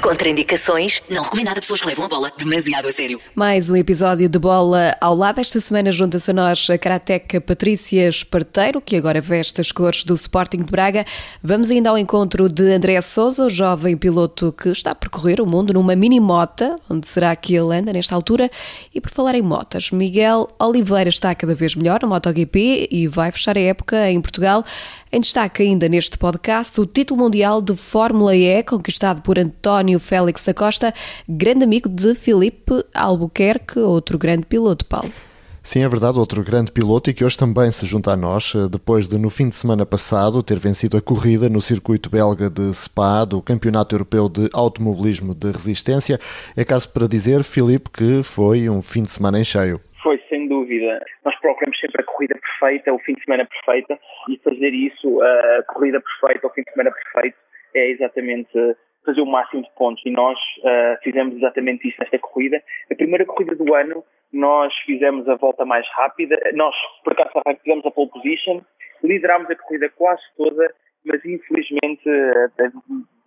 Contraindicações, não recomendado a pessoas que levam a bola demasiado a sério. Mais um episódio de Bola ao lado. Esta semana junta-se a nós a karateca Patrícia Esparteiro, que agora veste as cores do Sporting de Braga. Vamos ainda ao encontro de André Souza, o jovem piloto que está a percorrer o mundo numa mini-mota, onde será que ele anda nesta altura. E por falar em motas, Miguel Oliveira está cada vez melhor no MotoGP e vai fechar a época em Portugal. Em destaque ainda neste podcast, o título mundial de Fórmula E, conquistado por António Félix da Costa, grande amigo de Filipe Albuquerque, outro grande piloto, Paulo. Sim, é verdade, outro grande piloto e que hoje também se junta a nós, eh, depois de no fim de semana passado ter vencido a corrida no circuito belga de Spa do Campeonato Europeu de Automobilismo de Resistência. É caso para dizer, Filipe, que foi um fim de semana em cheio dúvida. Nós procuramos sempre a corrida perfeita, o fim de semana perfeita, e fazer isso, a corrida perfeita, o fim de semana perfeito, é exatamente fazer o máximo de pontos. E nós uh, fizemos exatamente isso nesta corrida. A primeira corrida do ano, nós fizemos a volta mais rápida. Nós, por acaso, fizemos a pole position, liderámos a corrida quase toda, mas infelizmente, a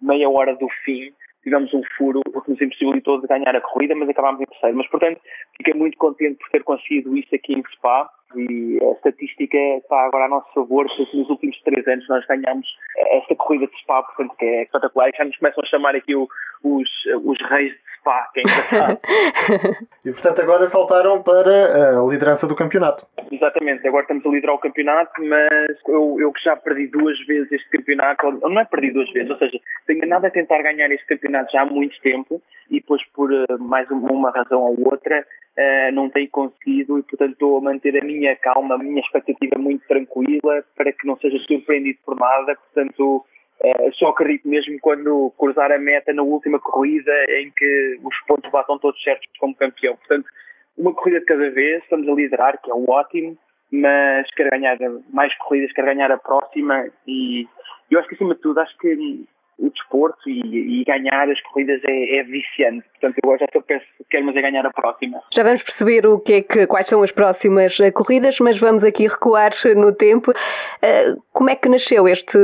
meia hora do fim, tivemos um furo que nos impossibilitou de ganhar a corrida, mas acabámos em terceiro. Mas, portanto, fiquei muito contente por ter conseguido isso aqui em Spa e a estatística está agora a nosso favor, porque nos últimos três anos nós ganhamos esta corrida de Spa, portanto, que é espetacular. E já nos começam a chamar aqui o, os, os reis de Spa, que é engraçado. e, portanto, agora saltaram para a liderança do campeonato. Exatamente, agora estamos a liderar o campeonato, mas eu, eu que já perdi duas vezes este campeonato, não é perdi duas vezes, ou seja, tenho nada a tentar ganhar este campeonato já há muito tempo e depois por uh, mais uma razão ou outra uh, não tenho conseguido e portanto estou a manter a minha calma, a minha expectativa muito tranquila para que não seja surpreendido por nada, portanto uh, só acredito mesmo quando cruzar a meta na última corrida em que os pontos batam todos certos como campeão, portanto uma corrida de cada vez, estamos a liderar, que é o ótimo, mas quero ganhar mais corridas, quero ganhar a próxima e eu acho que acima de tudo acho que o desporto e, e, ganhar as corridas é, é, viciante. Portanto, eu já estou penso quero mas é ganhar a próxima. Já vamos perceber o que é que, quais são as próximas eh, corridas, mas vamos aqui recuar no tempo. Eh, como é que nasceu este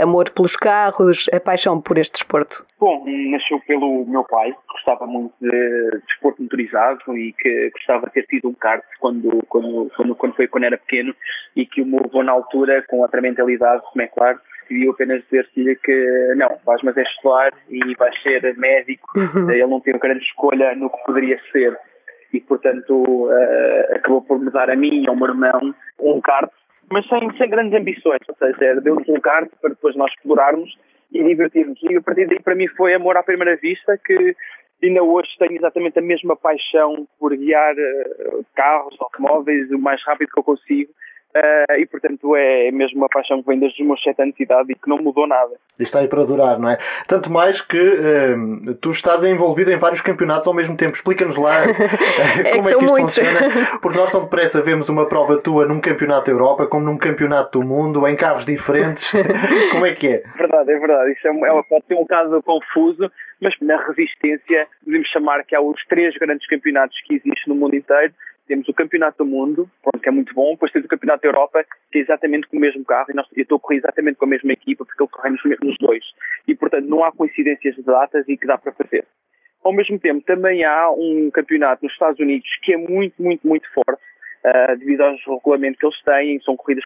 amor pelos carros, a paixão por este desporto? Bom, nasceu pelo meu pai, que gostava muito de desporto motorizado e que gostava de ter tido um kart quando, quando, quando, quando foi quando era pequeno e que o movou na altura com outra mentalidade, como é claro, decidiu apenas dizer-lhe que não, vais mas é estudar e vais ser médico. Uhum. Ele não teve grande escolha no que poderia ser e, portanto, uh, acabou por me dar a mim e ao meu irmão um kart, mas sem, sem grandes ambições, ou seja, deu-nos um kart para depois nós explorarmos e divertirmos. E a partir daí, para mim, foi amor à primeira vista que ainda hoje tenho exatamente a mesma paixão por guiar uh, carros, automóveis, o mais rápido que eu consigo Uh, e portanto é mesmo uma paixão que vem desde os meus sete anos de idade e que não mudou nada. E está aí para durar, não é? Tanto mais que uh, tu estás envolvido em vários campeonatos ao mesmo tempo. Explica-nos lá uh, é como que é que isto muitos. funciona. Porque nós tão depressa vemos uma prova tua num campeonato da Europa como num campeonato do mundo, em carros diferentes. como é que é? Verdade, é verdade. Isso é, é, pode ser um caso confuso, mas na resistência podemos chamar que há os três grandes campeonatos que existem no mundo inteiro temos o Campeonato do Mundo, pronto, que é muito bom, depois temos o Campeonato da Europa, que é exatamente com o mesmo carro, e nós, eu estou a correr exatamente com a mesma equipa, porque ele corre nos, nos dois. E, portanto, não há coincidências de datas e que dá para fazer. Ao mesmo tempo, também há um campeonato nos Estados Unidos que é muito, muito, muito forte, uh, devido aos regulamentos que eles têm, são corridas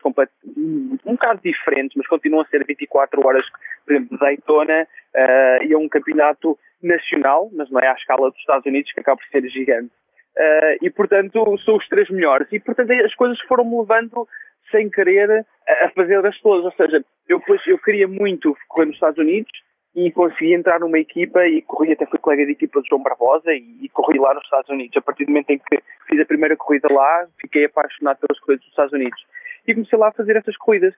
um, um bocado diferentes, mas continuam a ser 24 horas, por exemplo, de Daytona, uh, e é um campeonato nacional, mas não é à escala dos Estados Unidos, que acaba por ser gigante. Uh, e portanto sou os três melhores. E portanto as coisas foram-me levando sem querer a fazer-as todas. Ou seja, eu, eu queria muito correr nos Estados Unidos e consegui entrar numa equipa e corri, até fui colega de equipa de João Barbosa e, e, corri lá nos Estados Unidos. A partir do momento em que fiz a primeira corrida lá, fiquei apaixonado pelas corridas dos Estados Unidos. E comecei lá a fazer essas corridas.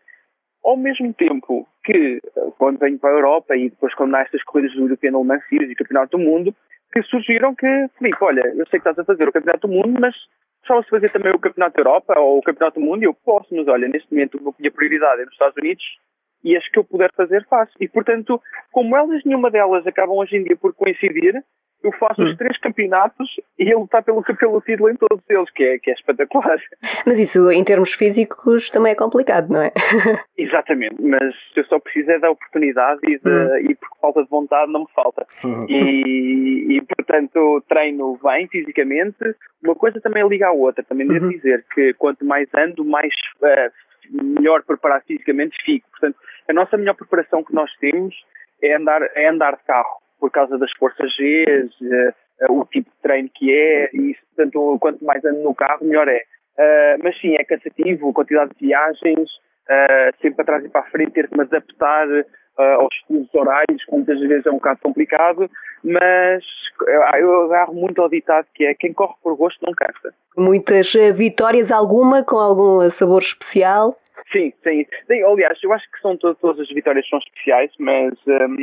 Ao mesmo tempo que, quando venho para a Europa e depois quando há estas corridas do European Le Mans Series e Campeonato do Mundo, que surgiram que, Filipe, olha, eu sei que estás a fazer o Campeonato do Mundo, mas gostava-se fazer também o Campeonato da Europa ou o Campeonato do Mundo e eu posso, mas olha, neste momento a minha prioridade é nos Estados Unidos e as que eu puder fazer faço. E portanto, como elas, nenhuma delas acabam hoje em dia por coincidir, eu faço hum. os três campeonatos e ele está pelo, pelo título em todos eles, que é, que é espetacular. Mas isso, em termos físicos, também é complicado, não é? Exatamente, mas eu só preciso é da oportunidade e, de, hum. e porque falta de vontade não me falta. Hum. E, e, portanto, treino bem fisicamente. Uma coisa também liga à outra. Também devo uhum. dizer que quanto mais ando, mais uh, melhor preparado fisicamente fico. Portanto, a nossa melhor preparação que nós temos é andar, é andar de carro por causa das forças G, uh, o tipo de treino que é, e portanto, quanto mais ando no carro, melhor é. Uh, mas sim, é cansativo, a quantidade de viagens, sempre atrás e para a frente, ter que me adaptar aos fusos horários, que muitas vezes é um bocado complicado, mas eu agarro muito ao ditado que é quem corre por gosto não cansa. Muitas vitórias, alguma com algum sabor especial? Sim, sim. sim aliás, eu acho que são todas, todas as vitórias são especiais, mas um,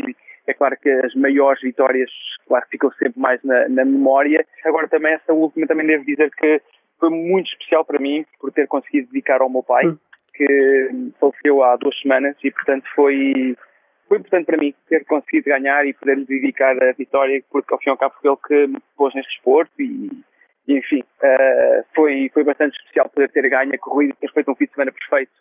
é claro que as maiores vitórias, claro, ficam sempre mais na, na, memória. Agora também essa última também devo dizer que foi muito especial para mim por ter conseguido dedicar ao meu pai, hum. que faleceu há duas semanas e portanto foi foi importante para mim ter conseguido ganhar e poder me dedicar a vitória, porque ao fim e ao cabo foi ele que me pôs neste desporto e, e enfim, uh, foi, foi bastante especial poder ter ganho a corrida, ter feito um fim de semana perfeito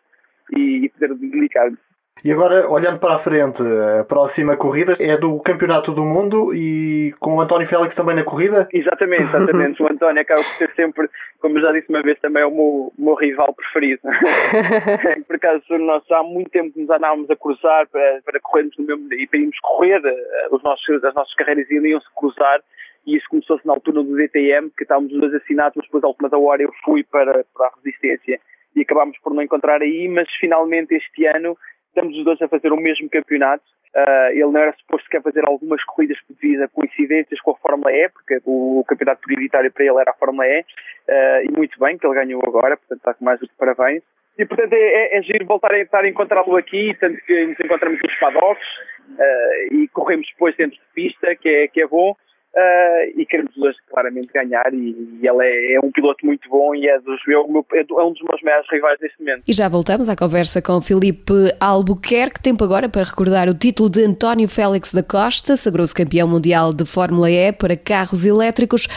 e, e poder dedicar-me e agora, olhando para a frente, a próxima corrida é do Campeonato do Mundo e com o António Félix também na corrida? Exatamente, exatamente. o António acaba por ser sempre, como já disse uma vez, também é o meu, meu rival preferido. por acaso, nós há muito tempo que nos andávamos a cruzar para, para corrermos no mesmo e para irmos correr, eh, os nossos, as nossas carreiras iriam-se cruzar e isso começou-se na altura do DTM, que estávamos os dois assinados, mas depois, à última da hora, eu fui para, para a Resistência e acabámos por não encontrar aí, mas finalmente este ano estamos os dois a fazer o mesmo campeonato. Uh, ele não era suposto sequer fazer algumas corridas devido a coincidências com a Fórmula E, porque o, campeonato prioritário para ele era a Fórmula E, uh, e muito bem que ele ganhou agora, portanto está com mais do que parabéns. E portanto é, é, é giro voltar a estar a encontrá-lo aqui, tanto que nos encontramos nos paddocks uh, e corremos depois dentro de pista, que é, que é bom. Uh, e queremos hoje claramente ganhar e, e ele é, é, um piloto muito bom e é, dos, é, é um dos meus maiores rivais neste momento. E já voltamos à conversa com Filipe Albuquerque, tempo agora para recordar o título de António Félix da Costa, sagrou-se campeão mundial de Fórmula E para carros elétricos,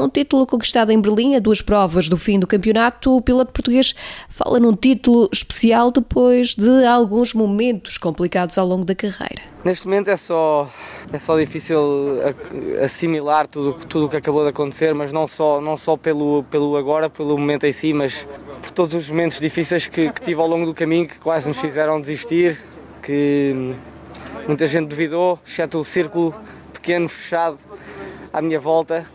um título conquistado em Berlim a duas provas do fim do campeonato. O piloto português fala num título especial depois de alguns momentos complicados ao longo da carreira. Neste momento é só é só difícil assimilar tudo tudo o que acabou de acontecer, mas não só não só pelo pelo agora, pelo momento em si, mas por todos os momentos difíceis que, que tive ao longo do caminho que quase nos fizeram desistir, que muita gente duvidou, exceto o círculo pequeno fechado à minha volta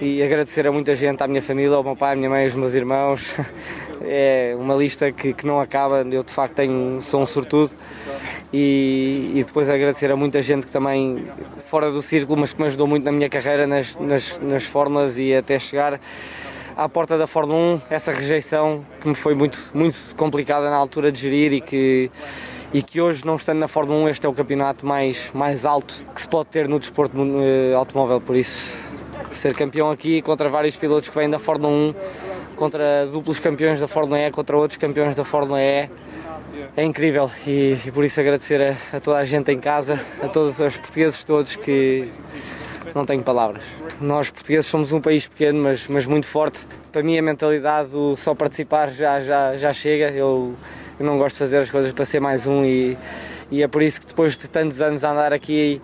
E agradecer a muita gente, à minha família, ao meu pai, à minha mãe, aos meus irmãos. É uma lista que, que não acaba, eu de facto tenho, sou um sortudo. E, e, depois agradecer a muita gente que também, fora do círculo, mas que me ajudou muito na minha carreira, nas, nas, nas fórmulas e até chegar à porta da Fórmula 1, essa rejeição que me foi muito, muito complicada na altura de gerir e que e que hoje, não estando na Fórmula 1, este é o campeonato mais, mais alto que se pode ter no desporto uh, automóvel. Por isso, ser campeão aqui contra vários pilotos que vêm da Fórmula 1, contra duplos campeões da Fórmula E, contra outros campeões da Fórmula E, é incrível e, e por isso agradecer a, a, toda a gente em casa, a todos os portugueses todos que não tenho palavras. Nós portugueses somos um país pequeno, mas, mas muito forte. Para mim a mentalidade, o só participar já, já, já chega. Eu eu não gosto de fazer as coisas para ser mais um e, e é por isso que depois de tantos anos a andar aqui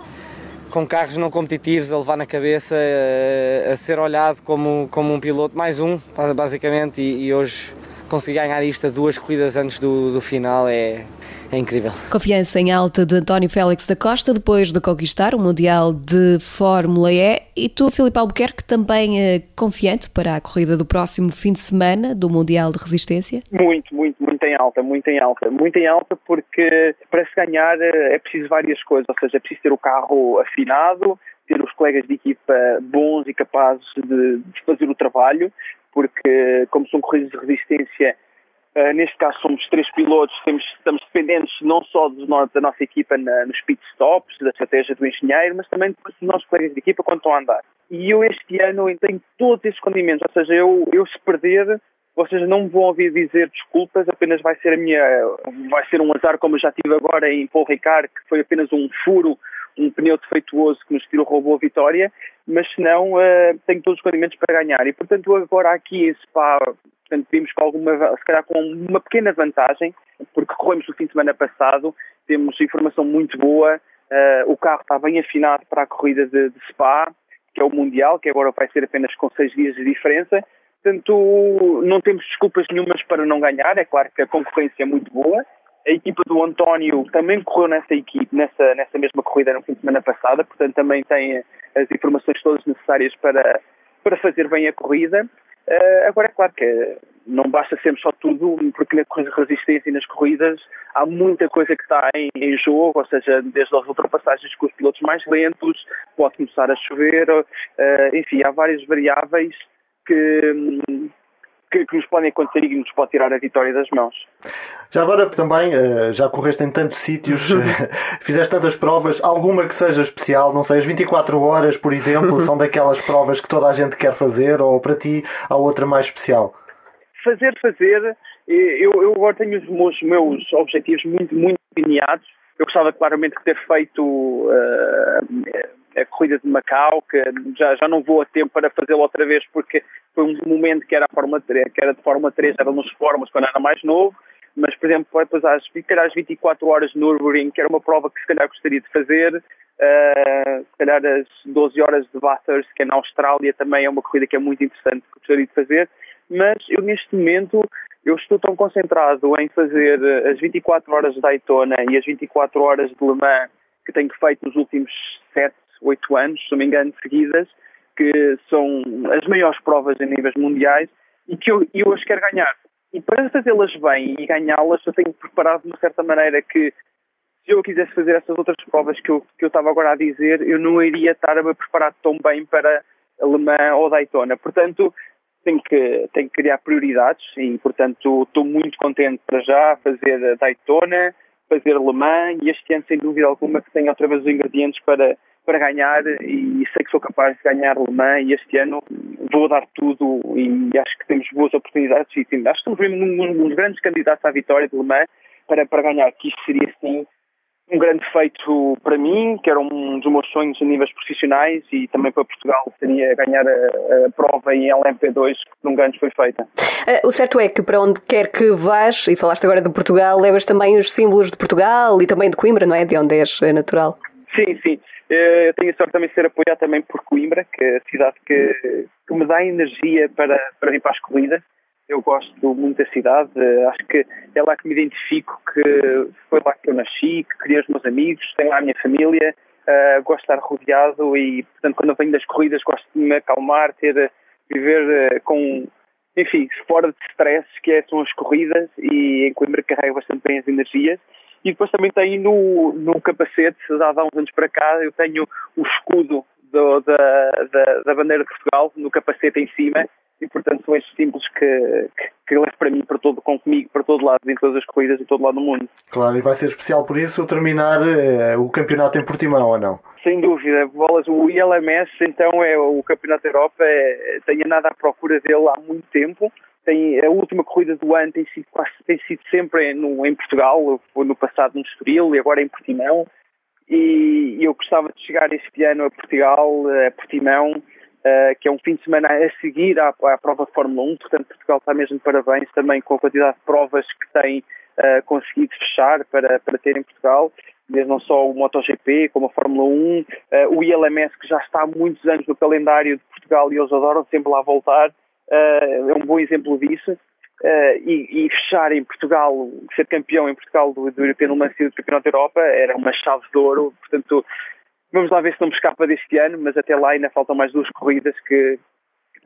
com carros não competitivos, a levar na cabeça, a, a ser olhado como, como um piloto, mais um, basicamente, e, e hoje conseguir ganhar isto a duas corridas antes do, do final é, é incrível. Confiança em alta de António Félix da Costa depois de conquistar o Mundial de Fórmula E. E tu, Filipe Albuquerque, também é confiante para a corrida do próximo fim de semana do Mundial de Resistência? Muito, muito, muito em alta, muito em alta. Muito em alta porque para se ganhar eh, é preciso várias coisas, ou seja, é preciso ter o carro afinado, ter os colegas de equipa bons e capazes de, de fazer o trabalho, porque como são corridas de resistência Uh, neste caso somos três pilotos, temos, estamos dependentes não só do, da nossa equipa na, nos pit stops, da estratégia do engenheiro, mas também dos nossos colegas de equipa quando estão a andar. E eu este ano tenho todos esses condimentos, ou seja, eu, eu se perder, vocês não me vão ouvir dizer desculpas, apenas vai ser a minha, vai ser um azar como eu já tive agora em Paul Ricard, que foi apenas um furo um pneu defeituoso que nos tirou, roubou a vitória, mas se não, uh, tenho todos os condimentos para ganhar. E, portanto, agora aqui em Spa, portanto, vimos com alguma, se calhar com uma pequena vantagem, porque corremos o fim de semana passado, temos informação muito boa, uh, o carro está bem afinado para a corrida de, de Spa, que é o Mundial, que agora vai ser apenas com seis dias de diferença, Portanto, não temos desculpas nenhumas para não ganhar. É claro que a concorrência é muito boa. A equipa do António também correu nessa equipe, nessa, nessa mesma corrida no fim de semana passada, portanto também tem as informações todas necessárias para, para fazer bem a corrida. Uh, agora é claro que não basta sermos só tudo, porque na resistência e nas corridas há muita coisa que está em, em, jogo, ou seja, desde as ultrapassagens com os pilotos mais lentos, pode começar a chover, uh, enfim, há várias variáveis que, que, que, nos podem acontecer e que nos pode tirar a vitória das mãos. Já agora também, eh, já correste em tantos sítios, eh, fizeste tantas provas, alguma que seja especial, não sei, as 24 horas, por exemplo, são daquelas provas que toda a gente quer fazer ou para ti há outra mais especial? Fazer, fazer, eu, eu agora tenho os meus, meus objetivos muito, muito delineados. Eu gostava claramente de ter feito uh, corrida de Macau, que já, já não vou a tempo para fazê-lo outra vez, porque foi um momento que era, a Fórmula 3, que era de Fórmula 3, era nos Fórmulas quando era mais novo, mas, por exemplo, depois às, às 24 horas de Nürburgring, que era uma prova que se calhar gostaria de fazer, uh, se calhar as 12 horas de Bathurst, que é na Austrália, também é uma corrida que é muito interessante, que gostaria de fazer, mas eu neste momento eu estou tão concentrado em fazer as 24 horas de Daytona e as 24 horas de Le Mans que tenho feito nos últimos 7, oito anos, se não me engano, seguidas, que são as maiores provas em níveis mundiais e que eu, eu as quero ganhar. E para fazê-las bem e ganhá-las, eu tenho preparado de uma certa maneira que se eu quisesse fazer essas outras provas que eu, que eu estava agora a dizer, eu não iria estar a me preparar tão bem para Alemã ou Daytona. Portanto, tenho que, tenho que criar prioridades e, portanto, estou muito contente para já fazer Daytona, fazer Le Mans e este ano, sem dúvida alguma, que tenho outra vez os ingredientes para para ganhar e sei que sou capaz de ganhar Le Mans e este ano vou dar tudo e acho que temos boas oportunidades e sim, acho que somos um, um, uns grandes candidatos à vitória de Le Mans para, para ganhar, que isto seria sim um grande feito para mim, que era um dos meus sonhos a níveis profissionais e também para Portugal seria ganhar a, a prova em LMP2 que nunca antes foi feita. Uh, o certo é que para onde quer que vás, e falaste agora de Portugal, levas também os símbolos de Portugal e também de Coimbra, não é? De onde és natural. Sim, sim. Eh, eu tenho a sorte também de ser apoiado também por Coimbra, que é a cidade que, que me dá energia para, para ir para as corridas. Eu gosto muito da cidade, eh, acho que é lá que me identifico, que foi lá que eu nasci, que criei os meus amigos, tenho lá a minha família, uh, gosto de estar rodeado e, portanto, quando eu venho das corridas gosto de me acalmar, ter, viver uh, com, enfim, fora de stress, que é, são as corridas e em Coimbra carrego bastante bem as energias e depois também tenho no, no capacete, há uns anos para cá, eu tenho o escudo do, da, da, da, bandeira de Portugal no capacete em cima e portanto são estes símbolos que, que, que levo para mim, para todo, com comigo, para todo lado, em todas as corridas e todo lado do mundo. Claro, e vai ser especial por isso terminar eh, o campeonato em Portimão, ou não? Sem dúvida, bolas, o ILMS então é o campeonato da Europa, é, tenho nada à procura dele há muito tempo tem, a última corrida do ano tem sido, quase, tem sido sempre no, em Portugal, foi no passado no Estoril e agora em Portimão. E eu gostava de chegar este ano a Portugal, a Portimão, uh, que é um fim de semana a seguir à, à, prova de Fórmula 1. Portanto, Portugal está mesmo de parabéns também com a quantidade de provas que tem uh, conseguido fechar para, para ter em Portugal. Desde não só o MotoGP, como a Fórmula 1, uh, o ILMS, que já está há muitos anos no calendário de Portugal e eles adoram sempre lá voltar. Uh, é um bom exemplo disso. Uh, e, e, fechar em Portugal, ser campeão em Portugal do, do European Le Mans do Campeonato da Europa era uma chave de ouro. Portanto, vamos lá ver se não me escapa deste ano, mas até lá ainda faltam mais duas corridas que,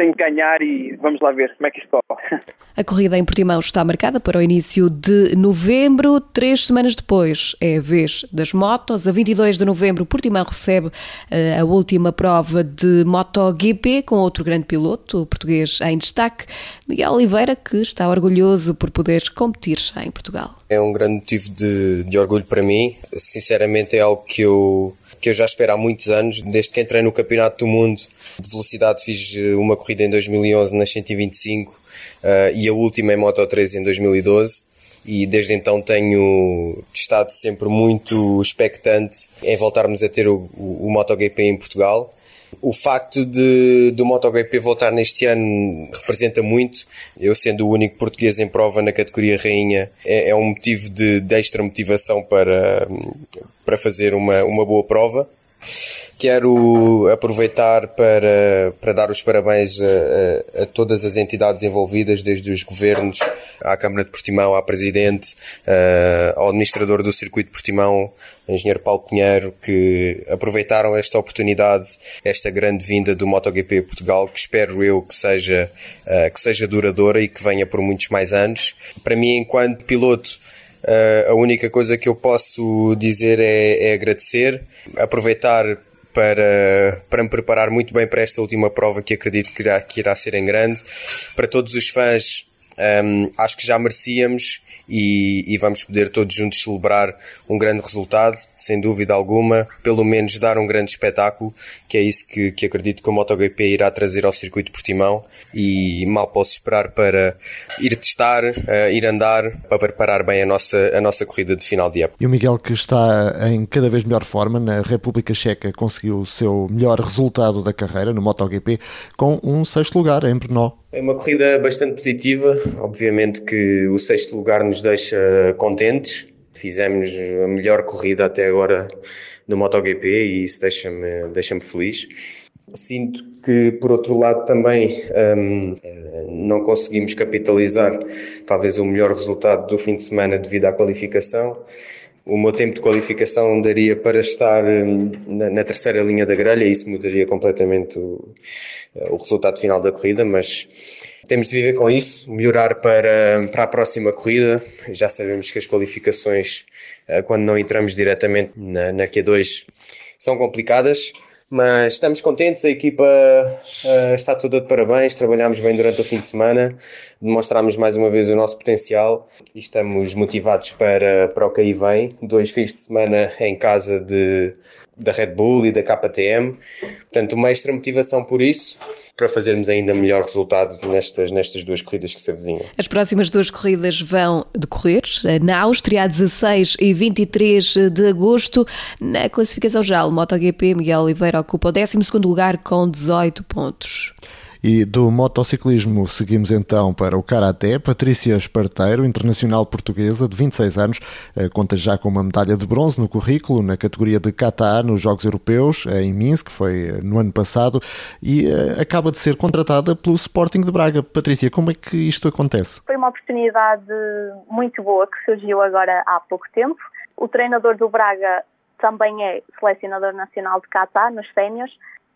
tenho que ganhar e vamos lá ver como é que isto corre. A corrida em Portimão está marcada para o início de novembro. Três semanas depois é a vez das motos. A 22 de novembro, Portimão recebe uh, a última prova de MotoGP com outro grande piloto, o português em destaque, Miguel Oliveira, que está orgulhoso por poder competir em Portugal. É um grande motivo de, de orgulho para mim. Sinceramente, é algo que eu que eu já espero há muitos anos, desde que entrei no Campeonato do Mundo de Velocidade, fiz eh, uma corrida em 2011 nas 125 uh, e a última em Moto 3 em 2012. e desde então tenho estado sempre muito expectante em voltarmos a ter o, o, o MotoGP em Portugal. O facto de do MotoGP voltar neste ano representa muito. Eu sendo o único português em prova na categoria rainha é, é um motivo de, de extra motivação para, para fazer uma, uma boa prova. Quero aproveitar para, para dar os parabéns a, a, a, todas as entidades envolvidas, desde os governos, à Câmara de Portimão, à Presidente, uh, ao Administrador do Circuito de Portimão, Engenheiro Paulo Pinheiro, que aproveitaram esta oportunidade, esta grande vinda do MotoGP Portugal, que espero eu que seja, uh, que seja duradoura e que venha por muitos mais anos. Para mim, enquanto piloto, uh, a única coisa que eu posso dizer é, é agradecer, aproveitar para, para me preparar muito bem para esta última prova que acredito que irá, que irá ser em grande. Para todos os fãs, um, acho que já merecíamos e, e, vamos poder todos juntos celebrar um grande resultado, sem dúvida alguma, pelo menos dar um grande espetáculo, que é isso que, que acredito que o MotoGP irá trazer ao circuito Portimão e mal posso esperar para ir testar, uh, ir andar, para preparar bem a nossa, a nossa corrida de final de época. E o Miguel, que está em cada vez melhor forma, na República Checa conseguiu o seu melhor resultado da carreira no MotoGP com um sexto lugar em Brno. É uma corrida bastante positiva. Obviamente que o sexto lugar nos deixa contentes. Fizemos a melhor corrida até agora no MotoGP e isso deixa-me deixa feliz. Sinto que, por outro lado, também um, não conseguimos capitalizar talvez o melhor resultado do fim de semana devido à qualificação. O meu tempo de qualificação daria para estar hum, na, na terceira linha da grelha isso mudaria completamente o, o resultado final da corrida, mas temos de viver com isso, melhorar para, para a próxima corrida. Já sabemos que as qualificações, eh, quando não entramos diretamente na, na Q2, são complicadas, mas estamos contentes, a equipa uh, está toda de parabéns, trabalhámos bem durante o fim de semana, demonstramos mais uma vez o nosso potencial e estamos motivados para, para o que aí vem. Dois fins de semana em casa de, da Red Bull e da KTM, portanto uma extra motivação por isso para fazermos ainda melhor resultado nestas, nestas duas corridas que se avizinham. As próximas duas corridas vão decorrer na Áustria, a 16 e 23 de agosto. Na classificação geral, MotoGP, Miguel Oliveira ocupa o 12 lugar com 18 pontos. E do motociclismo seguimos então para o Karaté. Patrícia Esparteiro, internacional portuguesa de 26 anos, eh, conta já com uma medalha de bronze no currículo na categoria de kata nos Jogos Europeus eh, em Minsk, foi eh, no ano passado, e acaba de ser contratada pelo Sporting de Braga. Patrícia, como é que isto acontece? Foi uma oportunidade muito boa que surgiu agora há pouco tempo. O treinador do Braga também é selecionador nacional de kata nos séniores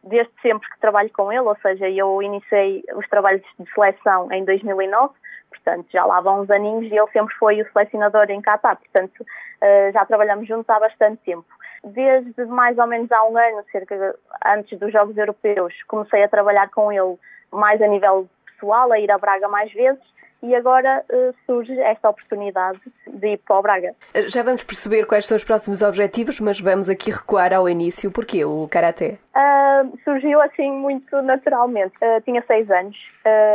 desde sempre que trabalho com ele, ou seja, eu iniciei os trabalhos de seleção em 2009, portanto já lá vão uns aninhos e ele sempre foi o selecionador em Qatar, portanto eh, já trabalhamos juntos há bastante tempo. Desde mais ou menos há um ano, cerca antes dos Jogos Europeus, comecei a trabalhar com ele mais a nível pessoal, a ir a Braga mais vezes e agora uh, surge esta oportunidade de ir para o Braga. Já vamos perceber quais são os próximos objetivos, mas vamos aqui recuar ao início. Porquê o Karaté? Uh, surgiu assim muito naturalmente. Uh, tinha seis anos,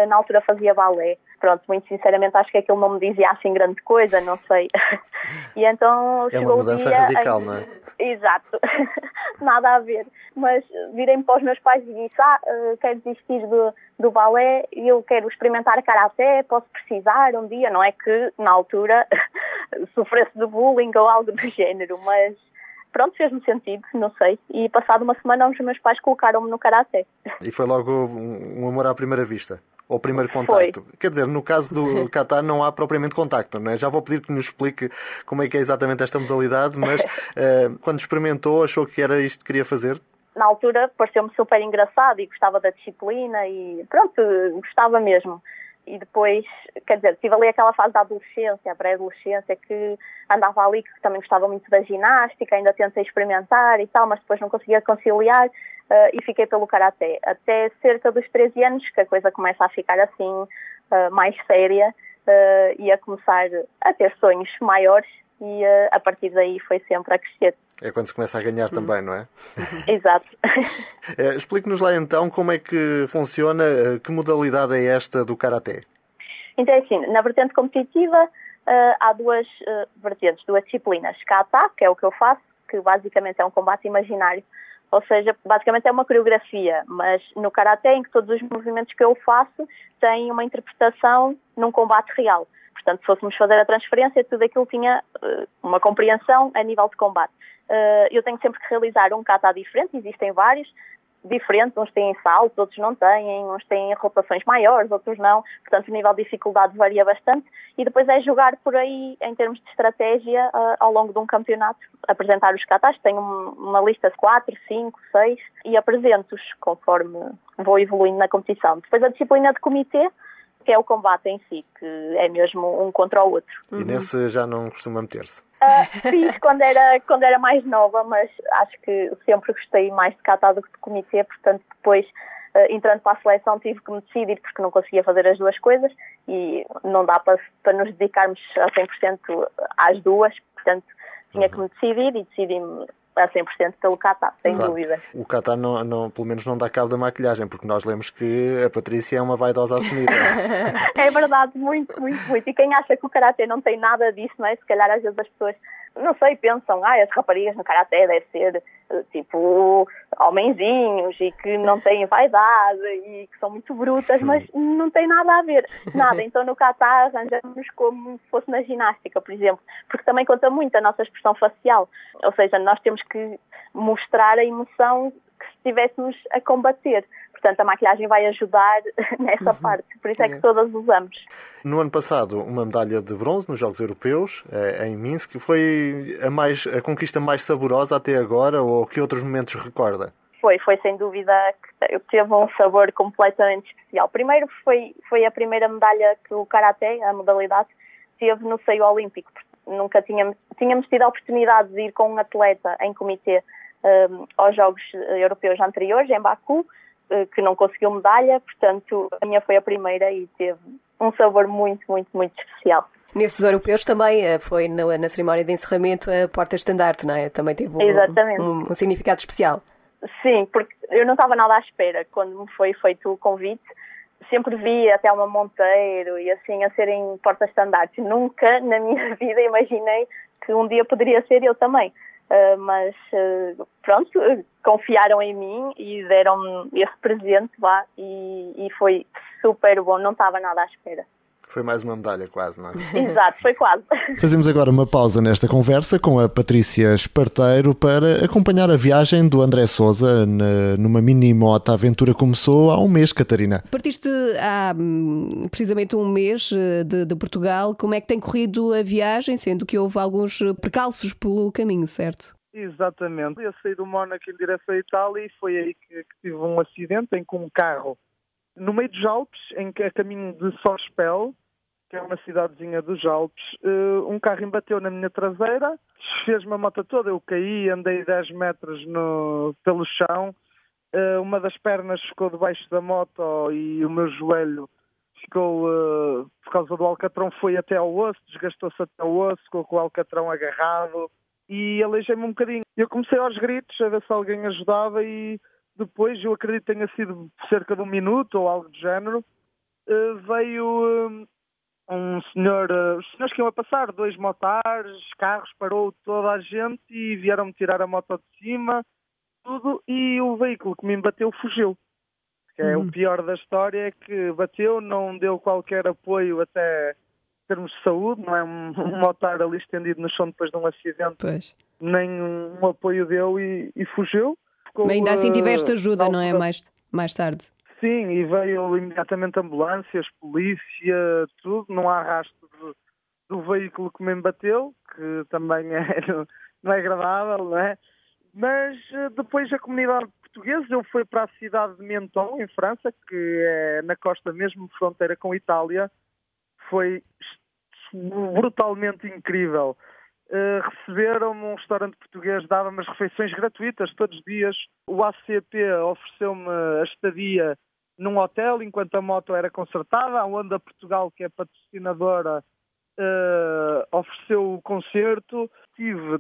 na altura fazia balé. Pronto, muito sinceramente acho que aquilo não me dizia assim grande coisa, não sei. e então é chegou uma mudança o dia radical, em... não é? Exato, nada a ver. Mas virei-me para os meus pais e disse: Ah, quero desistir do, do balé e eu quero experimentar karaté, posso precisar um dia, não é que na altura sofresse de bullying ou algo do género, mas pronto, fez-me sentido, não sei. E passado uma semana os meus pais colocaram-me no karaté. E foi logo um amor à primeira vista? Ou primeiro contacto? Foi. Quer dizer, no caso do Qatar não há propriamente contacto, não é? Já vou pedir que nos explique como é que é exatamente esta modalidade, mas uh, quando experimentou achou que era isto que queria fazer? na altura pareceu-me super engraçado e gostava da disciplina e pronto, gostava mesmo. E depois, quer dizer, tive ali aquela fase da adolescência, pré-adolescência, que andava ali, que também gostava muito da ginástica, ainda tentei experimentar e tal, mas depois não conseguia conciliar uh, e fiquei pelo karaté. Até cerca dos 13 anos que a coisa começa a ficar assim, uh, mais séria uh, e a começar a ter sonhos maiores e a partir daí foi sempre a crescer. É quando se começa a ganhar também, não é? Exato. É, Explique-nos lá então como é que funciona, eh, que modalidade é esta do Karaté? Então é assim, na vertente competitiva uh, há duas uh, vertentes, duas disciplinas. Kata, que é o que eu faço, que basicamente é um combate imaginário, ou seja, basicamente é uma coreografia, mas no Karaté, em que todos os movimentos que eu faço têm uma interpretação num combate real. Portanto, se fôssemos fazer a transferência, tudo aquilo tinha uh, uma compreensão a nível de combate. Uh, eu tenho sempre que realizar um kata diferente, existem vários, diferentes, uns têm saltos, outros não têm, uns têm rotações maiores, outros não, portanto o nível de dificuldade varia bastante. E depois é jogar por aí em termos de estratégia uh, ao longo de um campeonato, apresentar os katas, tenho uma lista de 4, 5, 6 e apresento-os conforme vou evoluindo na competição. Depois a disciplina de comitê, que é o combate em si, que é mesmo um contra o outro. E nesse já não costuma meter-se? Uh, fiz quando era, quando era mais nova, mas acho que sempre gostei mais de kata do que de comitê, portanto depois uh, entrando para a seleção tive que me decidir porque não conseguia fazer as duas coisas e não dá para, para nos dedicarmos a 100% às duas, portanto tinha que me decidir e decidi-me a 100% pelo Qatar, sem claro. dúvida. O Qatar, não, não, pelo menos, não dá cabo da maquilhagem, porque nós lemos que a Patrícia é uma vaidosa assumida. é verdade, muito, muito, muito. E quem acha que o Karatê não tem nada disso, não é? Se calhar às vezes as pessoas não sei, pensam, ah, as raparigas no karaté devem ser tipo homenzinhos e que não têm vaidade e que são muito brutas, mas não tem nada a ver, nada. Então no kata arranjamos como se fosse na ginástica, por exemplo, porque também conta muito a nossa expressão facial, ou seja, nós temos que mostrar a emoção que se estivéssemos a combater. Portanto, a maquilhagem vai ajudar nessa uhum. parte, por isso é que todas usamos. No ano passado, uma medalha de bronze nos Jogos Europeus, eh, em Minsk, foi a, mais, a conquista mais saborosa até agora ou que outros momentos recorda? Foi, foi sem dúvida que teve um sabor completamente especial. Primeiro foi, foi a primeira medalha que o Karaté, a modalidade, teve no seio olímpico. Nunca tínhamos, tínhamos tido a oportunidade de ir com um atleta em comitê um, aos Jogos Europeus anteriores, em Baku, que não conseguiu medalha, portanto a minha foi a primeira e teve um sabor muito, muito, muito especial. Nesses europeus também eh, foi na, na cerimónia de encerramento a porta-estandarte, não é? Também teve um, um, um, significado especial. Sim, porque eu não estava nada à espera quando me foi feito o convite. Sempre vi até uma Monteiro e assim a serem porta-estandartes. Nunca na minha vida imaginei que um dia poderia ser eu também. Uh, mas uh, pronto, confiaram em mim e deram-me esse presente lá e, e foi super bom, não estava nada à espera. Foi mais uma medalha, quase, não é? Exato, foi quase. Fazemos agora uma pausa nesta conversa com a Patrícia Esparteiro para acompanhar a viagem do André Souza numa mini moto. A aventura começou há um mês, Catarina. Partiste há hum, precisamente um mês eh, de, de Portugal. Como é que tem corrido a viagem, sendo que houve alguns percalços pelo caminho, certo? Exatamente. Eu saí do Mónaco em direção à Itália e foi aí que, que, tive um acidente em que um carro, no meio dos Alpes, em que a caminho de Sospel, que é uma cidadezinha dos Alpes, uh, um carro embateu na minha traseira, fez-me a moto toda, eu caí, andei 10 metros no, pelo chão, uh, uma das pernas ficou debaixo da moto e o meu joelho ficou, uh, por causa do alcatrão, foi até ao osso, desgastou-se até ao osso, ficou com o alcatrão agarrado, e aleijei-me um bocadinho. Eu comecei aos gritos a ver se alguém ajudava e depois, eu acredito que tenha sido cerca de um minuto ou algo do género, eh, veio eh, um senhor, eh, os senhores que iam a passar, dois motares, carros, parou toda a gente e vieram-me tirar a moto de cima, tudo, e o veículo que me bateu fugiu. É uhum. o pior da história é que bateu, não deu qualquer apoio até termos de saúde, não é? Um, um motar ali estendido no chão depois de um acidente, pois. nem um, um, apoio deu e, e fugiu. Ficou, ainda assim tiveste ajuda, uh, não é? Mais, mais tarde. Sim, e veio imediatamente ambulâncias, polícia, tudo. Não há rastro de, do veículo que me embateu, que também é, não é agradável, não é? Mas uh, depois a comunidade portuguesa, eu fui para a cidade de Menton, em França, que é na costa mesmo, fronteira com Itália, foi brutalmente incrível. Uh, receberam-me um restaurante português, dava-me as refeições gratuitas todos os dias. O ACP ofereceu-me a estadia num hotel enquanto a moto era consertada. A Onda Portugal, que é patrocinadora, uh, ofereceu o concerto. Tive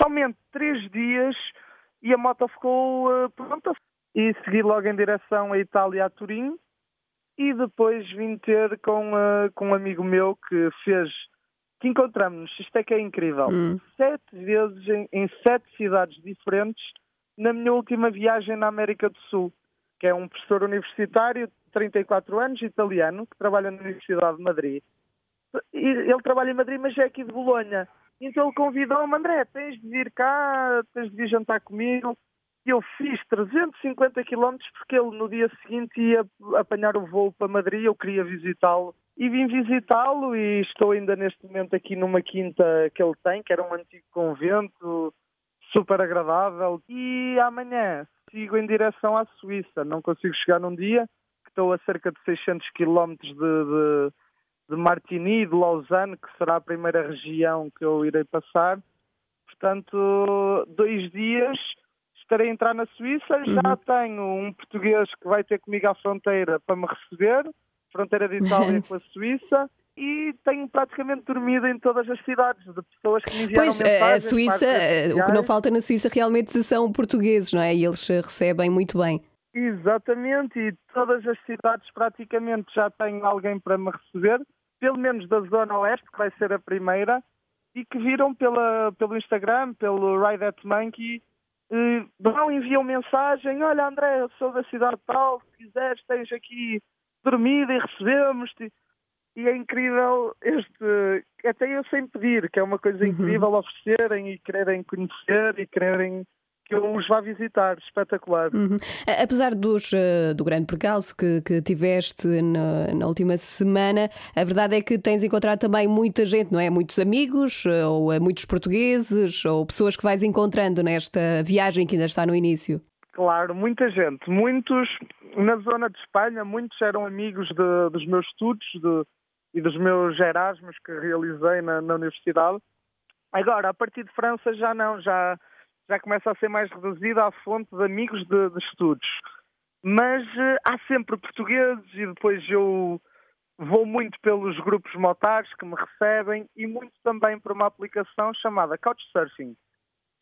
somente três dias e a moto ficou uh, pronta. E segui logo em direção à Itália, a Turim e depois vim ter com, com um amigo meu que fez que encontramos, isto é que é incrível, Hum. sete vezes em, em sete cidades diferentes na minha última viagem na América do Sul, que é um professor universitário de 34 anos, italiano, que trabalha na Universidade de Madrid. Ele trabalha em Madrid, mas é aqui de Bolonha. Então ele convidou-me, André, tens de vir cá, tens de vir jantar comigo. E eu fiz 350 quilómetros porque ele no dia seguinte ia apanhar o voo para Madrid, eu queria visitá-lo. E vim visitá-lo e estou ainda neste momento aqui numa quinta que ele tem, que era um antigo convento, super agradável. E amanhã sigo em direção à Suíça. Não consigo chegar num dia, que estou a cerca de 600 quilómetros de, de, de Martigny, de Lausanne, que será a primeira região que eu irei passar. Portanto, dois dias estarei a entrar na Suíça. Já tenho um português que vai ter comigo à fronteira para me receber, fronteira de Itália com a Suíça. E tenho praticamente dormido em todas as cidades de pessoas que me enviaram Pois, a mensagens. Suíça, eh, o que não falta na Suíça realmente são portugueses, não é? E eles eh, recebem muito bem. Exatamente, e todas as cidades praticamente já têm alguém para me receber, pelo menos da Zona Oeste, que vai ser a primeira, e que viram pela, pelo Instagram, pelo Ride at Monkey, eh, vão enviam mensagem, olha André, eu sou da cidade tal, se quiseres tens aqui dormido e recebemos-te. E é incrível este, até eu sem pedir, que é uma coisa incrível oferecerem e quererem conhecer e quererem que eu os vá visitar, espetacular. Uhum. Apesar dos, eh, do grande percalço que, que tiveste na, na última semana, a verdade é que tens encontrado também muita gente, não é? Muitos amigos, eh, ou eh, muitos portugueses, ou pessoas que vais encontrando nesta viagem que ainda está no início. Claro, muita gente. Muitos, na zona de Espanha, muitos eram amigos de- dos meus estudos de- e dos meus Erasmus que realizei na, na universidade. Agora, a partir de França, já não, já, já começa a ser mais reduzida a fonte de amigos de, de estudos. Mas eh, há sempre portugueses e depois eu vou muito pelos grupos motares que me recebem e muito também por uma aplicação chamada Couchsurfing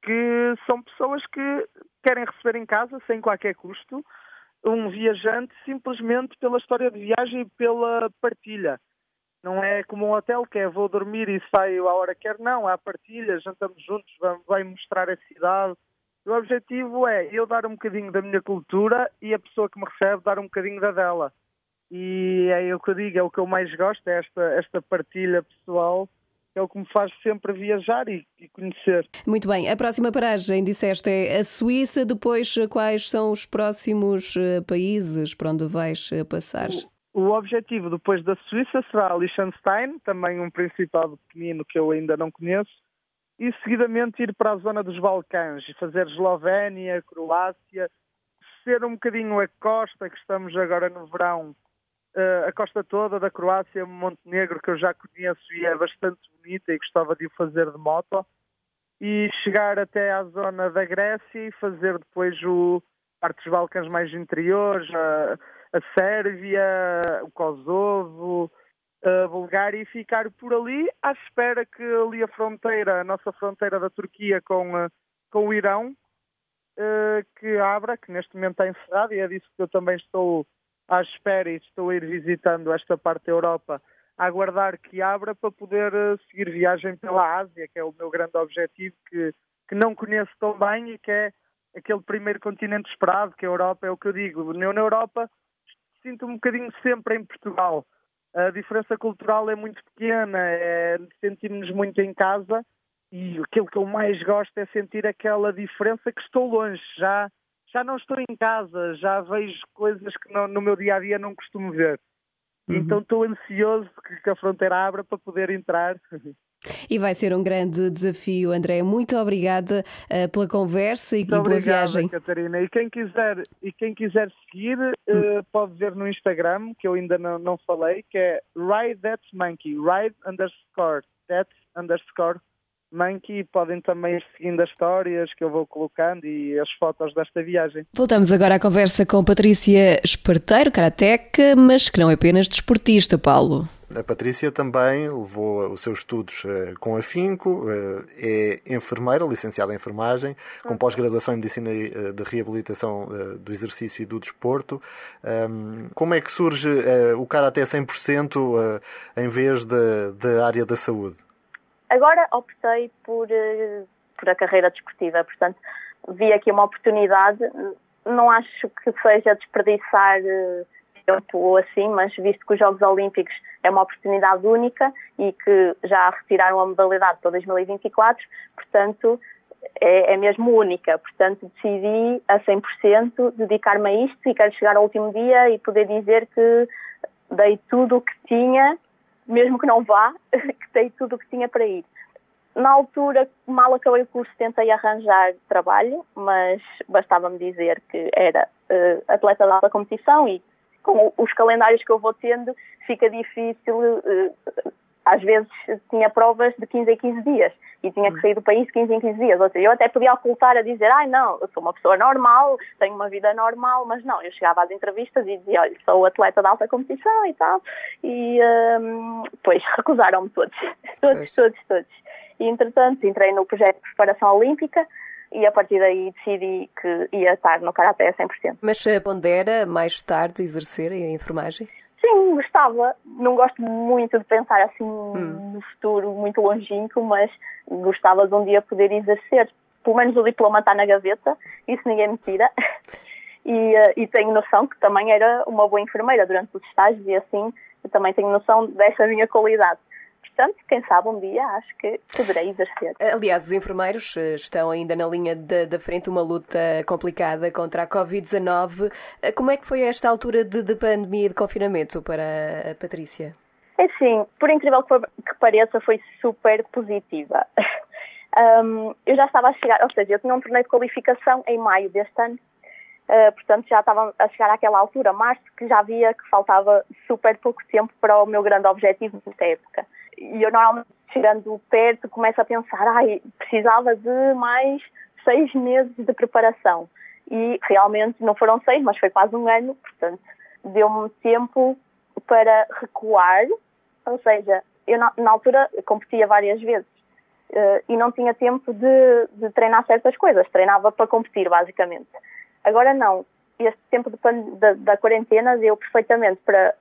que são pessoas que querem receber em casa, sem qualquer custo, um viajante simplesmente pela história de viagem e pela partilha. Não é como um hotel que é vou dormir e saio à hora que quero, não, há partilha, jantamos juntos, vai mostrar a cidade. O objetivo é eu dar um bocadinho da minha cultura e a pessoa que me recebe dar um bocadinho da dela. E é o que eu digo, é o que eu mais gosto, é esta, esta partilha pessoal, é o que me faz sempre viajar e, e conhecer. Muito bem, a próxima paragem, disseste, é a Suíça, depois quais são os próximos eh, países para onde vais eh, passar? O objetivo depois da Suíça será Liechtenstein, também um principado pequenino que eu ainda não conheço, e seguidamente ir para a zona dos Balcãs e fazer Eslovénia, Croácia, ser um bocadinho a costa, que estamos agora no verão, a costa toda da Croácia, Montenegro, que eu já conheço e é bastante bonita e gostava de o fazer de moto, e chegar até à zona da Grécia e fazer depois o parte dos Balcãs mais interiores, a, a Sérvia, o Kosovo, a Bulgária e ficar por ali à espera que ali a fronteira, a nossa fronteira da Turquia com, eh, com o Irão, eh, que abra, que neste momento está encerrada e é disso que eu também estou à espera e estou a ir visitando esta parte da Europa a aguardar que abra para poder eh, seguir viagem pela Ásia, que é o meu grande objetivo, que, que não conheço tão bem e que é aquele primeiro continente esperado, que é a Europa, é o que eu digo. Eu na Europa sinto um bocadinho sempre em Portugal. A diferença cultural é muito pequena, é, sentimos-nos muito em casa e aquilo que eu mais gosto é sentir aquela diferença que estou longe, já, já não estou em casa, já vejo coisas que no, no meu dia a dia não costumo ver. Então estou ansioso que, que a fronteira abra para poder entrar. E vai ser um grande desafio, André. Muito obrigada eh, pela conversa e, Muito boa obrigada, viagem. Catarina. E quem quiser, e quem quiser seguir, eh, pode ver no Instagram, que eu ainda não, não falei, que é Ride That Monkey, Ride underscore That underscore Monkey. Podem também ir seguindo as histórias que eu vou colocando e as fotos desta viagem. Voltamos agora à conversa com Patrícia Esparteiro, karateca, mas que não é apenas desportista, Paulo. A Patrícia também levou os seus estudos eh, com afinco, eh, é enfermeira, licenciada em enfermagem, com pós-graduação em Medicina eh, de Reabilitação do Exercício e do Desporto. Como é que surge o Karaté 100% eh, em vez da área da saúde? Agora optei por, eh, por a carreira desportiva, portanto, vi aqui uma oportunidade. Não acho que seja desperdiçar eh, tempo ou assim, mas visto que os Jogos Olímpicos é uma oportunidade única e que já retiraram a modalidade para 2024, portanto, é, é mesmo única. Portanto, decidi a 100% dedicar-me a isto e quero chegar ao último dia e poder dizer que dei tudo o que tinha, mesmo que não vá, que dei tudo o que tinha para ir. Na altura, mal acabei o curso, tentei arranjar trabalho, mas bastava-me dizer que era uh, atleta de alta competição e com os calendários que eu vou tendo, fica difícil. Uh, às vezes tinha provas de 15 em 15 dias e tinha que sair do país 15 em 15 dias. Ou seja, eu até podia ocultar a dizer, ai não, eu sou uma pessoa normal, tenho uma vida normal, mas não, eu chegava às entrevistas e dizia, olha, sou atleta de alta competição e tal. E um, depois recusaram-me todos, todos, todos, todos. E entretanto entrei no projeto de preparação olímpica e a partir daí decidi que ia estar no Karaté a 100%. Mas pondera mais tarde exercer a enfermagem? Sim, gostava. Não gosto muito de pensar assim hum. no futuro muito longínquo, mas gostava de um dia poder exercer. Pelo menos o diploma está na gaveta, isso ninguém me tira. E, uh, e tenho noção que também era uma boa enfermeira durante os estágios e assim também tenho noção dessa minha qualidade portanto, quem sabe um dia acho que poderei exercer. Aliás, os enfermeiros eh, estão ainda na linha da frente, uma luta complicada contra a Covid-19. Eh, como é que foi esta altura de, de pandemia e de confinamento para a Patrícia? É sim, por incrível que pareça, foi super positiva. Um, eu já estava a chegar, ou seja, eu tinha um torneio de qualificação em maio deste ano, uh, portanto já estava a chegar àquela altura, março, que já via que faltava super pouco tempo para o meu grande objetivo nesta época e eu normalmente chegando perto começo a pensar, ai, precisava de mais seis meses de preparação. E realmente não foram seis, mas foi quase um ano, portanto, deu-me tempo para recuar, ou seja, eu na, na altura competia várias vezes uh, e não tinha tempo de, de, treinar certas coisas, treinava para competir, basicamente. Agora não, este tempo de, da, da quarentena deu perfeitamente para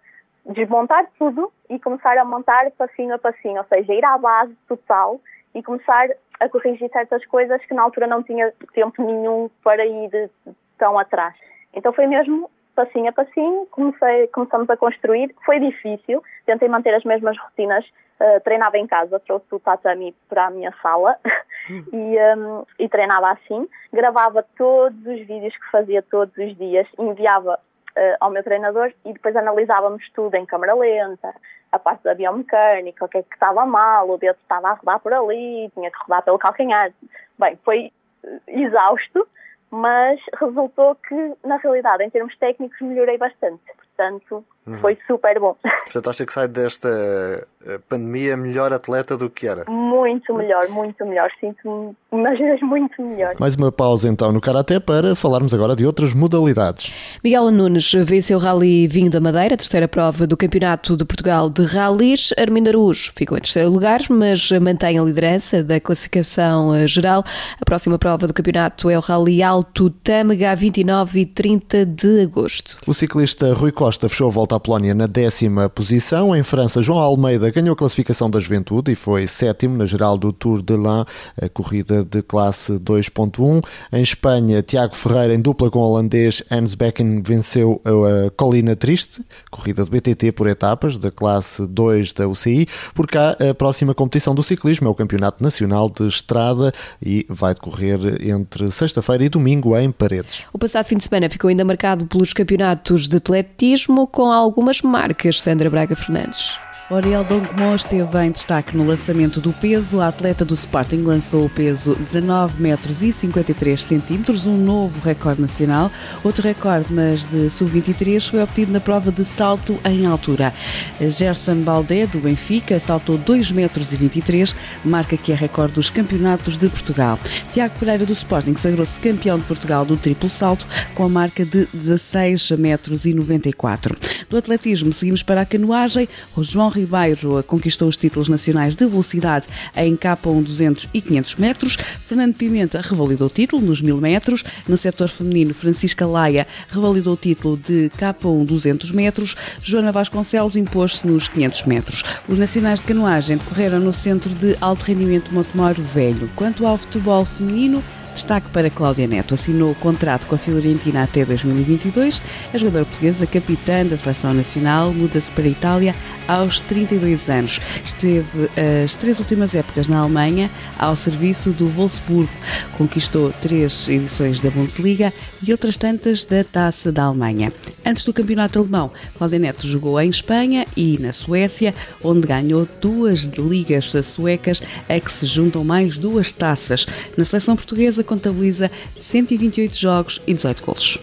desmontar tudo e começar a montar passinho a passinho, ou seja, ir à base total e começar a corrigir certas coisas que na altura não tinha tempo nenhum para ir tão atrás. Então foi mesmo passinho a passinho, comecei, começamos a construir, foi difícil, tentei manter as mesmas rotinas, uh, treinava em casa, trouxe o tatami para a minha sala e, um, e treinava assim, gravava todos os vídeos que fazia todos os dias, enviava uh, ao meu treinador e depois analisávamos tudo em câmara lenta, a parte da biomecânica, o que é que estava mal, o dedo estava a rodar por ali, tinha que rodar pelo calcanhar. Bem, foi eh, exausto, mas resultou que, na realidade, em termos técnicos, melhorei bastante. Portanto, uhum. foi super bom. Portanto, acha que sai desta eh, pandemia melhor atleta do que era? Muito melhor, muito melhor. Sinto-me, imaginas, muito melhor. Mais uma pausa então no Karaté para falarmos agora de outras modalidades. Miguel Nunes venceu o Rally Vinho da Madeira, terceira prova do Campeonato de Portugal de Rallys. Armindo Araújo ficou em terceiro lugar, mas mantém a liderança da classificação eh, geral. A próxima prova do campeonato é o Rally Alto Tâmega, 29 e 30 de agosto. O ciclista Rui Costa Costa fechou a volta à Polónia na décima posição. Em França, João Almeida ganhou a classificação da juventude e foi sétimo na geral do Tour de l'Ain, a corrida de classe 2.1. Em Espanha, Tiago Ferreira, em dupla com o holandês Hans Becken, venceu a Colina Triste, corrida do BTT por etapas, da classe 2 da UCI. Por cá, a próxima competição do ciclismo é o Campeonato Nacional de Estrada e vai decorrer entre sexta-feira e domingo em Paredes. O passado fim de semana ficou ainda marcado pelos campeonatos de atletismo com algumas marcas, Sandra Braga Fernandes. Oriel Dongmo esteve em destaque no lançamento do peso. A atleta do Sporting lançou o peso 19 metros e 53 centímetros, um novo recorde nacional. Outro recorde, mas de sub-23, foi obtido na prova de salto em altura. Gerson Baldé, do Benfica, saltou 2 metros e 23, marca que é recorde dos campeonatos de Portugal. Tiago Pereira, do Sporting, sagrou-se campeão de Portugal do triplo salto, com a marca de 16 metros e 94. Do atletismo, seguimos para a canoagem. O João Ribeiro conquistou os títulos nacionais de velocidade em K1 200 e 500 metros. Fernando Pimenta revalidou o título nos 1000 metros. No setor feminino, Francisca Laia revalidou o título de K1 200 metros. Joana Vasconcelos impôs-se nos 500 metros. Os nacionais de canoagem decorreram no Centro de Alto Rendimento Montemoro Velho. Quanto ao futebol feminino, Destaque para Cláudia Neto. Assinou o contrato com a Fiorentina até 2022. A jogadora portuguesa, capitã da seleção nacional, muda-se para a Itália aos 32 anos. Esteve as três últimas épocas na Alemanha ao serviço do Wolfsburgo. Conquistou três edições da Bundesliga e outras tantas da Taça da Alemanha. Antes do campeonato alemão, Cláudia Neto jogou em Espanha e na Suécia, onde ganhou duas ligas suecas a que se juntam mais duas taças. Na seleção portuguesa, contabiliza 128 jogos e 18 golos.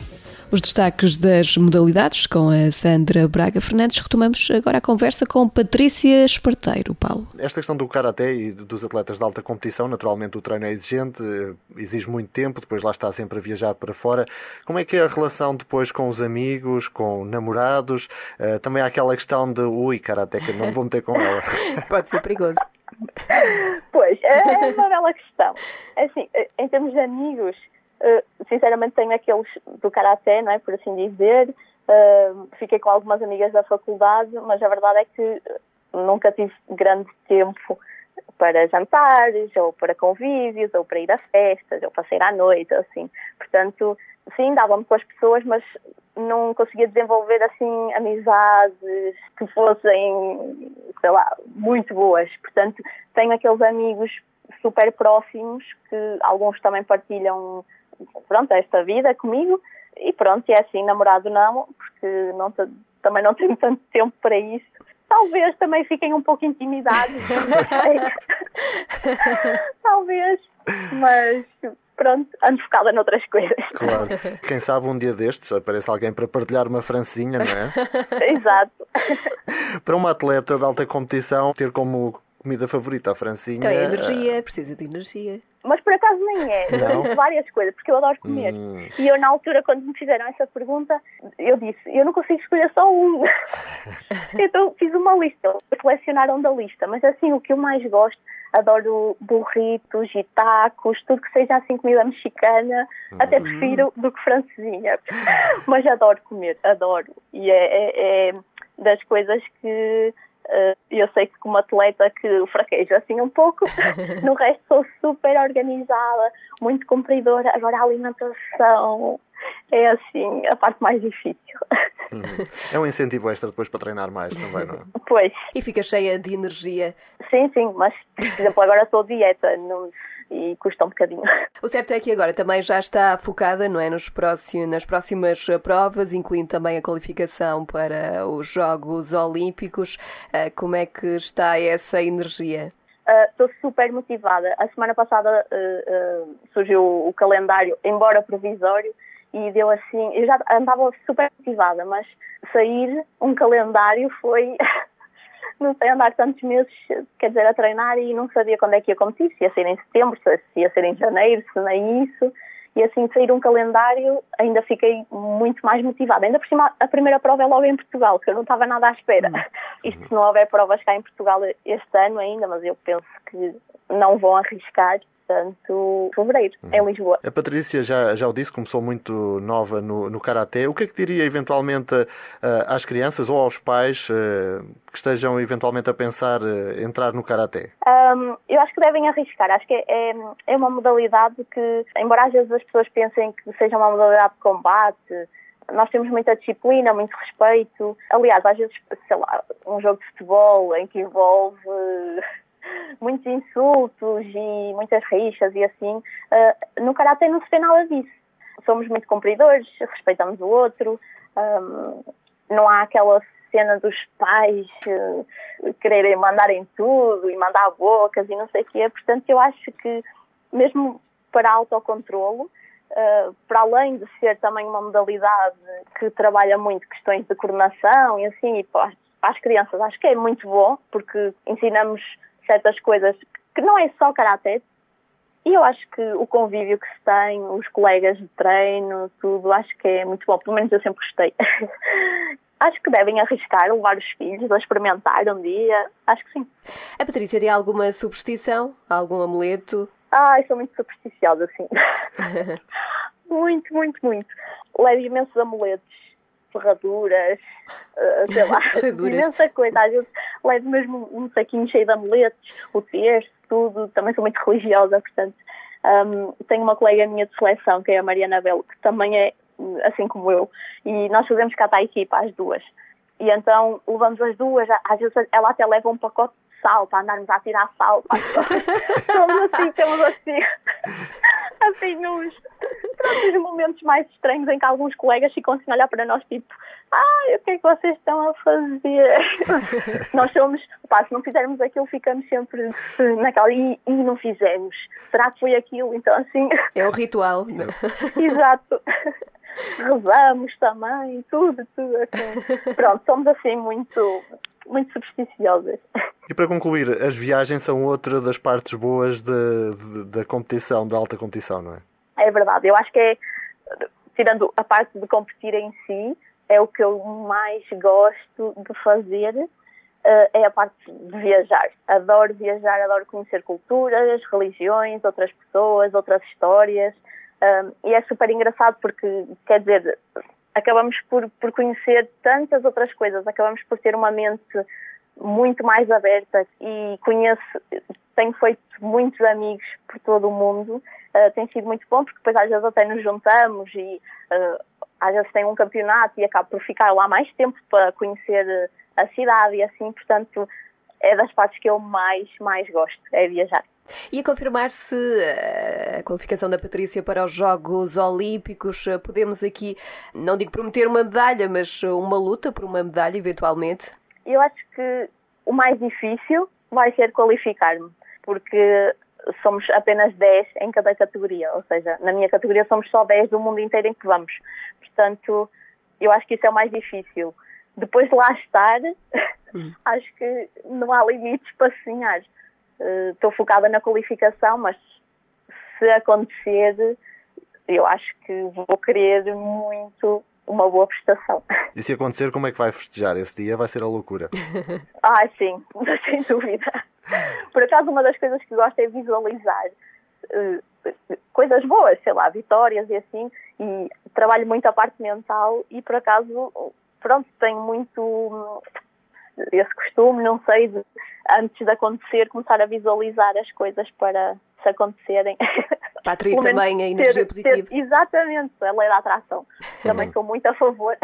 Os destaques das modalidades com a Sandra Braga Fernandes. Retomamos agora a conversa com Patrícia Esparteiro, Paulo. Esta questão do karaté e dos atletas de alta competição, naturalmente o treino é exigente, exige muito tempo, depois lá está sempre a viajar para fora. Como é que é a relação depois com os amigos, com namorados? Uh, também há aquela questão de ui, karaté, que não me vou meter com ela. Pode ser perigoso. Pois, é uma bela questão. É assim, em termos de amigos, eh, sinceramente tenho aqueles do Karaté, não é, por assim dizer. Uh, fiquei com algumas amigas da faculdade, mas a verdade é que nunca tive grande tempo para jantares, ou para convívios, ou para ir a festas, ou para sair à noite, assim. Portanto, sim, dava-me com as pessoas, mas não conseguia desenvolver assim amizades que fossem, sei lá, muito boas. Portanto, tenho aqueles amigos super próximos que alguns também partilham pronto, esta vida comigo e pronto, é assim, namorado não, porque não também não tenho tanto tempo para isso. Talvez também fiquem um pouco intimidados, Talvez, mas pronto, ando focada noutras coisas. Claro. Quem sabe um dia destes aparece alguém para partilhar uma francinha, não é? Exato. Para uma atleta de alta competição, ter como comida favorita a francinha... Tem energia, precisa de energia. Mas por acaso nem é. Não? Várias coisas, porque eu adoro comer. Hum. E eu, na altura, quando me fizeram essa pergunta, eu disse: eu não consigo escolher só um. então fiz uma lista. Selecionaram da lista. Mas assim, o que eu mais gosto adoro burritos e tacos, tudo que seja assim comida mexicana, uhum. até prefiro do que francesinha. Mas adoro comer, adoro. E é, é, é das coisas que eu sei que como atleta que fraquejo assim um pouco, no resto sou super organizada, muito cumpridora, agora a alimentação é assim a parte mais difícil. Uhum. É um incentivo extra depois para treinar mais também, não é? Pois. E fica cheia de energia. Sim, sim, mas por exemplo agora estou dieta não, e custa um bocadinho. O certo é que agora também já está focada, não é, nos próximos, nas próximas provas, incluindo também a qualificação para os Jogos Olímpicos. Ah, como é que está essa energia? Estou uh, super motivada. A semana passada uh, uh, surgiu o calendário, embora provisório, e deu assim. Eu já andava super motivada, mas sair um calendário foi. não sei, andar tantos meses, quer dizer, a treinar e não sabia quando é que ia competir, se ia ser em setembro, se ia ser em janeiro, se nem isso. E assim, sair um calendário, ainda fiquei muito mais motivada. Ainda por cima, a primeira prova é logo em Portugal, que eu não estava nada à espera. Uhum. Isto se não houver provas cá em Portugal este ano ainda, mas eu penso que não vão arriscar portanto, fevereiro, uhum. em Lisboa. A Patrícia já, já o disse, começou muito nova no, no Karaté. O que é que diria eventualmente uh, às crianças ou aos pais uh, que estejam eventualmente a pensar uh, entrar no Karaté? Um, eu acho que devem arriscar. Acho que é, é, é uma modalidade que, embora às vezes as pessoas pensem que seja uma modalidade de combate, nós temos muita disciplina, muito respeito. Aliás, às vezes, sei lá, um jogo de futebol em que envolve muitos insultos e muitas rixas e assim. Uh, no Karate não se vê nada disso. Somos muito cumpridores, respeitamos o outro, um, não há aquela cena dos pais uh, quererem mandar em tudo e mandar bocas e não sei o quê. Portanto, eu acho que mesmo para autocontrolo, uh, para além de ser também uma modalidade que trabalha muito questões de coordenação e assim, e para as crianças acho que é muito bom, porque ensinamos certas coisas que não é só karaté. E eu acho que o convívio que se tem, os colegas de treino, tudo, acho que é muito bom. Pelo menos eu sempre gostei. acho que devem arriscar, levar os filhos a experimentar um dia. Acho que sim. A Patrícia tem alguma superstição? Algum amuleto? Ai, sou muito supersticiosa, sim. muito, muito, muito. Levo imensos amuletos, ferraduras, uh, sei lá, imensa coisa. Às vezes levo mesmo um saquinho cheio de amuletos, o terço, tudo. Também sou muito religiosa, portanto. Um, tenho uma colega minha de seleção, que é a Mariana Belo, que também é assim como eu, e nós fazemos cá a equipa, as duas. E então levamos as duas, às vezes ela até leva um pacote sal para andarmos a tirar sal. Somos assim, temos assim, assim nos, nos momentos mais estranhos em que alguns colegas ficam assim a olhar para nós tipo, ai, o que é que vocês estão a fazer? nós somos, pá, se não fizermos aquilo ficamos sempre naquela, e, e não fizemos. Será que foi aquilo? Então assim... É o ritual. Exato rezamos também, tudo, tudo assim. Pronto, somos assim muito, muito supersticiosas. E para concluir, as viagens são outra das partes boas de, de, da competição, da alta competição, não é? É verdade, eu acho que é, tirando a parte de competir em si, é o que eu mais gosto de fazer, uh, é a parte de viajar. Adoro viajar, adoro conhecer culturas, religiões, outras pessoas, outras histórias. Um, e é super engraçado porque, quer dizer, acabamos por, por conhecer tantas outras coisas, acabamos por ter uma mente muito mais aberta e conheço, tenho feito muitos amigos por todo o mundo, uh, tem sido muito bom porque depois às vezes até nos juntamos e uh, às vezes tem um campeonato e acabo por ficar lá mais tempo para conhecer a cidade e assim, portanto é das partes que eu mais, mais gosto, é viajar. E a confirmar-se eh, a qualificação da Patrícia para os Jogos Olímpicos, eh, podemos aqui, não digo prometer uma medalha, mas uma luta por uma medalha, eventualmente? Eu acho que o mais difícil vai ser qualificar-me, porque somos apenas 10 em cada categoria, ou seja, na minha categoria somos só 10 do mundo inteiro em que vamos. Portanto, eu acho que isso é o mais difícil. Depois de lá estar, hum. acho que não há limites para sonhar estou uh, focada na qualificação, mas se acontecer, eu acho que vou querer muito uma boa prestação. E se acontecer, como é que vai festejar? Esse dia vai ser a loucura. ah, sim, sem dúvida. Por acaso, uma das coisas que gosto é visualizar uh, coisas boas, sei lá, vitórias e assim, e trabalho muito a parte mental e por acaso, pronto, tenho muito esse costume, não sei, de, antes de acontecer, começar a visualizar as coisas para se acontecerem. Para atrair também a energia ter, positiva. Ter, exatamente, a lei da atração. Também sou muito a favor.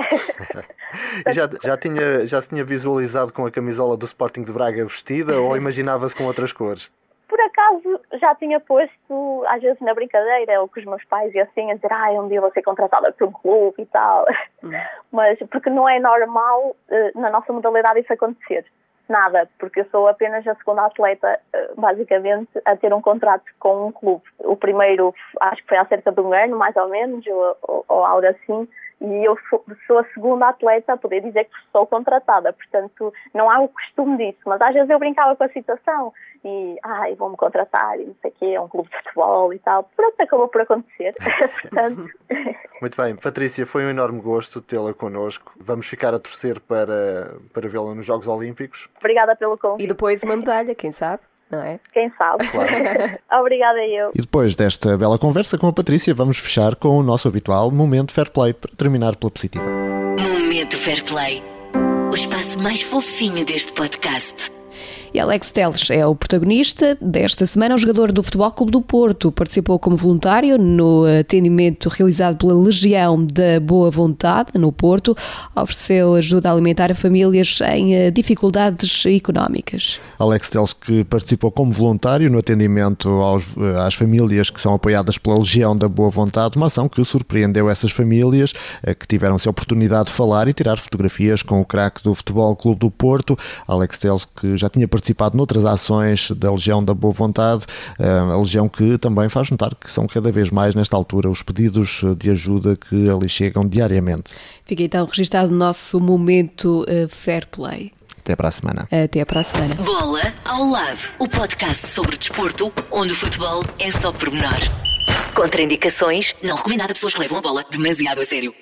já, já, tinha, já se tinha visualizado com a camisola do Sporting de Braga vestida ou imaginava-se com outras cores? Por acaso já tinha posto, às vezes na brincadeira, ou com os meus pais e assim, a dizer, ah, um dia vou ser contratada por um clube e tal. Hum. Mas porque não é normal eh, na nossa modalidade isso acontecer nada, porque eu sou apenas a segunda atleta, eh, basicamente, a ter um contrato com um clube. O primeiro, acho que foi há cerca de um ano, mais ou menos, ou, ou, ou algo assim, e eu sou, sou, a segunda atleta a poder dizer que sou contratada, portanto, não há o costume disso, mas às vezes eu brincava com a situação e, ai, vão-me contratar e não sei o quê, é um clube de futebol e tal. Pronto, acabou por acontecer, portanto... Muito bem, Patrícia, foi um enorme gosto tê-la connosco. Vamos ficar a torcer para, para vê-la nos Jogos Olímpicos. Obrigada pelo convite. E depois uma medalha, quem sabe? Não é? Quem sabe? Claro. Obrigada eu. E depois desta bela conversa com a Patrícia, vamos fechar com o nosso habitual Momento Fair Play, para terminar pela positiva. Momento Fair Play, o espaço mais fofinho deste podcast. E Alex Teles é o protagonista desta semana. Jogador do Futebol Clube do Porto participou como voluntário no atendimento realizado pela Legião da Boa Vontade, no Porto. Ofereceu ajuda alimentar a famílias em eh, dificuldades económicas. Alex Teles, que participou como voluntário no atendimento aos, eh, às famílias que são apoiadas pela Legião da Boa Vontade, uma ação que surpreendeu essas famílias, eh, que tiveram-se a oportunidade de falar e tirar fotografias com o craque do Futebol Clube do Porto. Alex Teles, que já tinha participado participado noutras ações da Legião da Boa Vontade, eh, a Legião que também faz notar que são cada vez mais, nesta altura, os pedidos de ajuda que ali chegam diariamente. Fica então registado o nosso momento uh, Fair Play. Até para a semana. Até para a semana. Bola ao lado, o podcast sobre desporto, onde o futebol é só pormenor. Contraindicações, não recomendado a pessoas que levam a bola demasiado a sério.